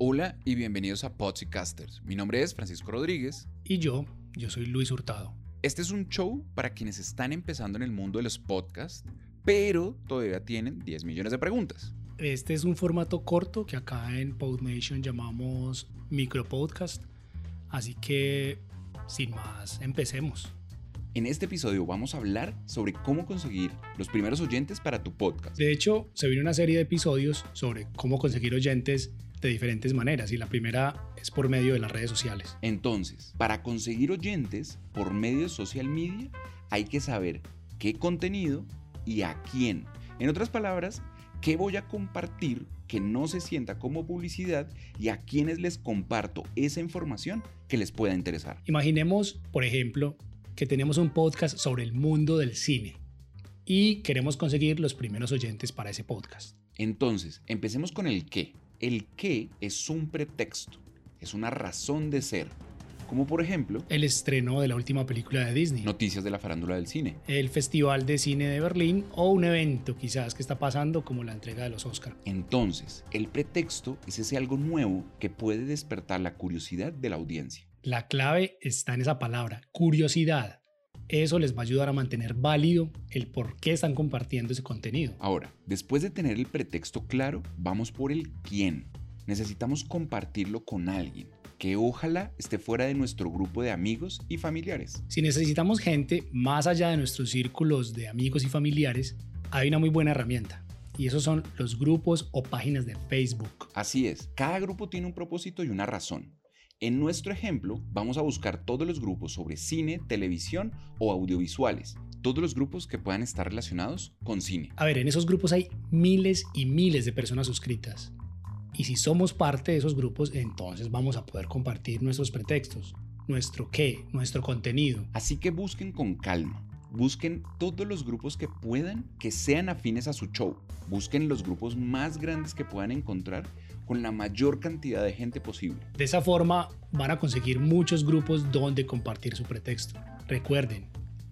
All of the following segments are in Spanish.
Hola y bienvenidos a Podcasters. Mi nombre es Francisco Rodríguez. Y yo, yo soy Luis Hurtado. Este es un show para quienes están empezando en el mundo de los podcasts, pero todavía tienen 10 millones de preguntas. Este es un formato corto que acá en PodNation llamamos micropodcast. Así que, sin más, empecemos. En este episodio vamos a hablar sobre cómo conseguir los primeros oyentes para tu podcast. De hecho, se viene una serie de episodios sobre cómo conseguir oyentes de diferentes maneras y la primera es por medio de las redes sociales. Entonces, para conseguir oyentes por medio de social media hay que saber qué contenido y a quién. En otras palabras, qué voy a compartir que no se sienta como publicidad y a quienes les comparto esa información que les pueda interesar. Imaginemos, por ejemplo, que tenemos un podcast sobre el mundo del cine y queremos conseguir los primeros oyentes para ese podcast. Entonces, empecemos con el qué. El qué es un pretexto, es una razón de ser. Como por ejemplo, El estreno de la última película de Disney, noticias de la farándula del cine. el Festival de Cine de Berlín o un evento quizás que está pasando como la entrega de los Oscar. Entonces, el pretexto es ese algo nuevo que puede despertar la curiosidad de la audiencia. La clave está en esa palabra, curiosidad. Eso les va a ayudar a mantener válido el por qué están compartiendo ese contenido. Ahora, después de tener el pretexto claro, vamos por el quién. Necesitamos compartirlo con alguien que ojalá esté fuera de nuestro grupo de amigos y familiares. Si necesitamos gente más allá de nuestros círculos de amigos y familiares, hay una muy buena herramienta. Y esos son los grupos o páginas de Facebook. Así es, cada grupo tiene un propósito y una razón. En nuestro ejemplo, vamos a buscar todos los grupos sobre cine, televisión o audiovisuales. Todos los grupos que puedan estar relacionados con cine. A ver, en esos grupos hay miles y miles de personas suscritas. Y si somos parte de esos grupos, entonces vamos a poder compartir nuestros pretextos, nuestro qué, nuestro contenido. Así que busquen con calma. Busquen todos los grupos que puedan que sean afines a su show. Busquen los grupos más grandes que puedan encontrar con la mayor cantidad de gente posible. De esa forma van a conseguir muchos grupos donde compartir su pretexto. Recuerden,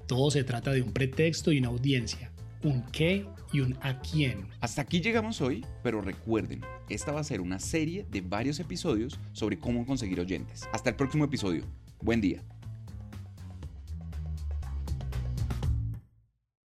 todo se trata de un pretexto y una audiencia, un qué y un a quién. Hasta aquí llegamos hoy, pero recuerden, esta va a ser una serie de varios episodios sobre cómo conseguir oyentes. Hasta el próximo episodio. Buen día.